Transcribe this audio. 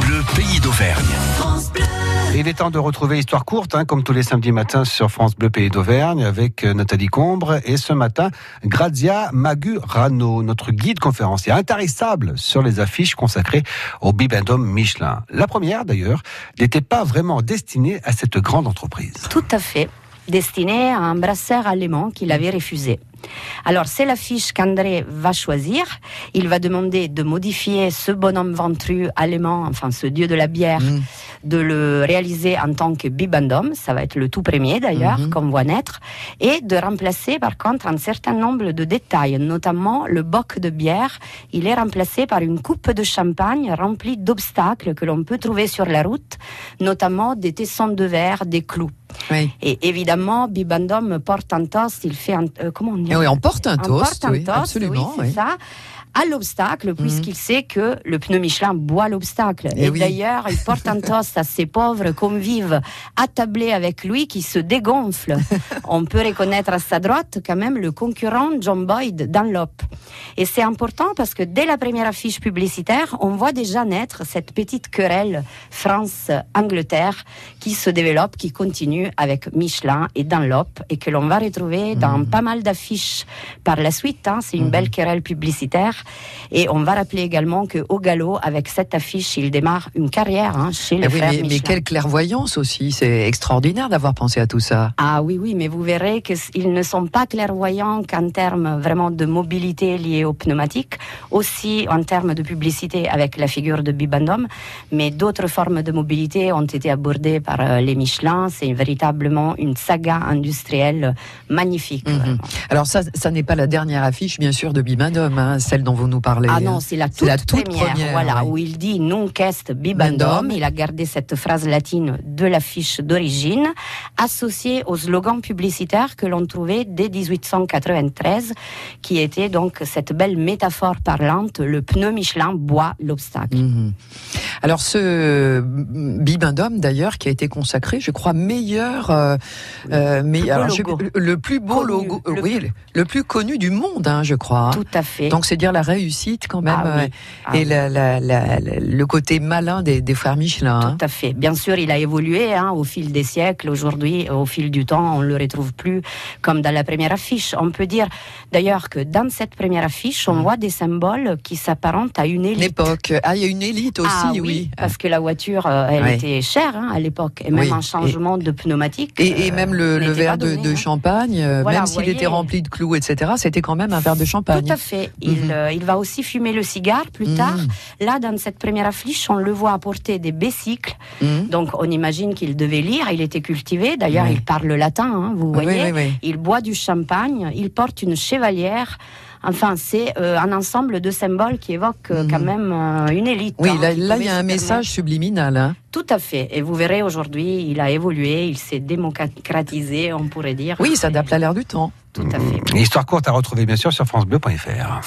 Bleu, pays d'Auvergne. Il est temps de retrouver Histoire courte, hein, comme tous les samedis matins sur France Bleu Pays d'Auvergne, avec euh, Nathalie Combre et ce matin, Grazia Magurano, notre guide conférencier intarissable sur les affiches consacrées au Bibendum Michelin. La première, d'ailleurs, n'était pas vraiment destinée à cette grande entreprise. Tout à fait destinée à un brasseur allemand qu'il avait refusé. Alors, c'est l'affiche qu'André va choisir. Il va demander de modifier ce bonhomme ventru allemand, enfin ce dieu de la bière, mm. De le réaliser en tant que bibendum. Ça va être le tout premier d'ailleurs, mm-hmm. qu'on voit naître. Et de remplacer par contre un certain nombre de détails, notamment le boc de bière. Il est remplacé par une coupe de champagne remplie d'obstacles que l'on peut trouver sur la route, notamment des tessons de verre, des clous. Et évidemment, Bibendum porte un toast, il fait un, euh, comment on dit oui, on porte un toast, oui, absolument. Oui, c'est ça à l'obstacle, puisqu'il mhm. sait que le pneu Michelin boit l'obstacle. Eh Et, d'ailleurs, il porte un toast à ces pauvres convives attablés avec lui qui se dégonflent. On peut reconnaître à sa droite quand même le concurrent John Boyd Dunlop. Et c'est important parce que dès la première affiche publicitaire, on voit déjà naître cette petite querelle France-Angleterre qui se développe, qui continue avec Michelin et Dunlop et que l'on va retrouver dans mhm. pas mal d'affiches par la suite. Hein. C'est une mhm. belle querelle publicitaire. Et on va rappeler également que au galop, avec cette affiche, il démarre une carrière hein, chez les eh mais, mais, quelle clairvoyance aussi C'est extraordinaire d'avoir pensé à tout ça. Ah oui, oui, mais vous verrez qu'ils ne sont pas clairvoyants qu'en termes vraiment de mobilité liée aux pneumatiques, aussi en termes de publicité avec la figure de Bibendum, mais d'autres formes de mobilité ont été abordées par euh, les Michelin. C'est véritablement une saga industrielle magnifique. Mhm. Alors ça, ça n'est pas la dernière affiche, bien sûr, de Bibendum, hein, celle dont vous nous parlez. Ah non, c'est la, toute, première, voilà, où il dit Nunc est bibendum. Il a gardé cette phrase latine de l'affiche d'origine, associée au slogan publicitaire que l'on trouvait dès 1893, qui était donc cette belle métaphore parlante, le pneu Michelin boit l'obstacle. Mhm. Alors ce bibendum d'ailleurs qui a été consacré, je crois, meilleur, euh, euh le plus beau logo, le, oui, le, plus connu du monde, hein, je crois. Tout à fait. Donc c'est dire la réussite quand même ah euh, ah et le côté malin des, frères Michelin. Hein. Tout à fait. Bien sûr, il a évolué hein, au fil des siècles. Aujourd'hui, au fil du temps, on ne le retrouve plus comme dans la première affiche. On peut dire d'ailleurs que dans cette première affiche, on mm. voit des symboles qui s'apparentent à une élite. L'époque. Ah, il y a une élite aussi, ah, oui, Parce que la voiture, euh, elle était chère hein, à l'époque, et même un changement de pneumatique. Et, même le, euh, verre de, champagne, même s'il était rempli de clous, etc., c'était quand même un verre de champagne. Tout à fait. Il Mhm. Euh, il va aussi fumer le cigare plus tard. Mhm. Là, dans cette première affiche, on le voit apporter des bécycles. Mhm. Donc, on imagine qu'il devait lire. Il était cultivé. D'ailleurs, il parle latin, hein, vous voyez. il boit du champagne. Il porte une chevalière. Enfin, c'est euh, un ensemble de symboles qui évoquent euh, quand même une élite. Oui, hein, là, il y a un message subliminal. Hein. Tout à fait. Et vous verrez aujourd'hui, il a évolué, il s'est démocratisé, on pourrait dire. Oui, ça s'adapte à l'air du temps. Tout à fait. Histoire courte à retrouver bien sûr sur francebleu.fr.